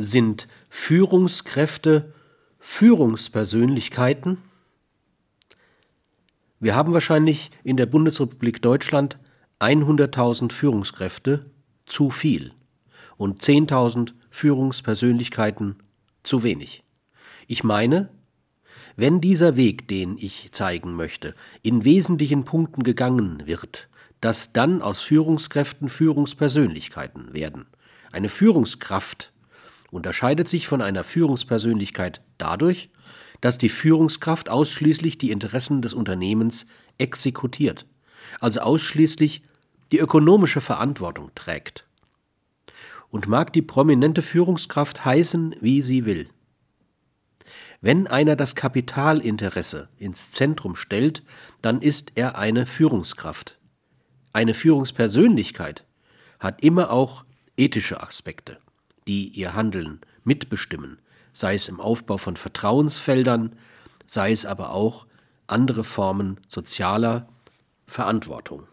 Sind Führungskräfte Führungspersönlichkeiten? Wir haben wahrscheinlich in der Bundesrepublik Deutschland 100.000 Führungskräfte zu viel und 10.000 Führungspersönlichkeiten zu wenig. Ich meine, wenn dieser Weg, den ich zeigen möchte, in wesentlichen Punkten gegangen wird, dass dann aus Führungskräften Führungspersönlichkeiten werden. Eine Führungskraft unterscheidet sich von einer Führungspersönlichkeit dadurch, dass die Führungskraft ausschließlich die Interessen des Unternehmens exekutiert, also ausschließlich die ökonomische Verantwortung trägt. Und mag die prominente Führungskraft heißen, wie sie will. Wenn einer das Kapitalinteresse ins Zentrum stellt, dann ist er eine Führungskraft. Eine Führungspersönlichkeit hat immer auch ethische Aspekte, die ihr Handeln mitbestimmen, sei es im Aufbau von Vertrauensfeldern, sei es aber auch andere Formen sozialer Verantwortung.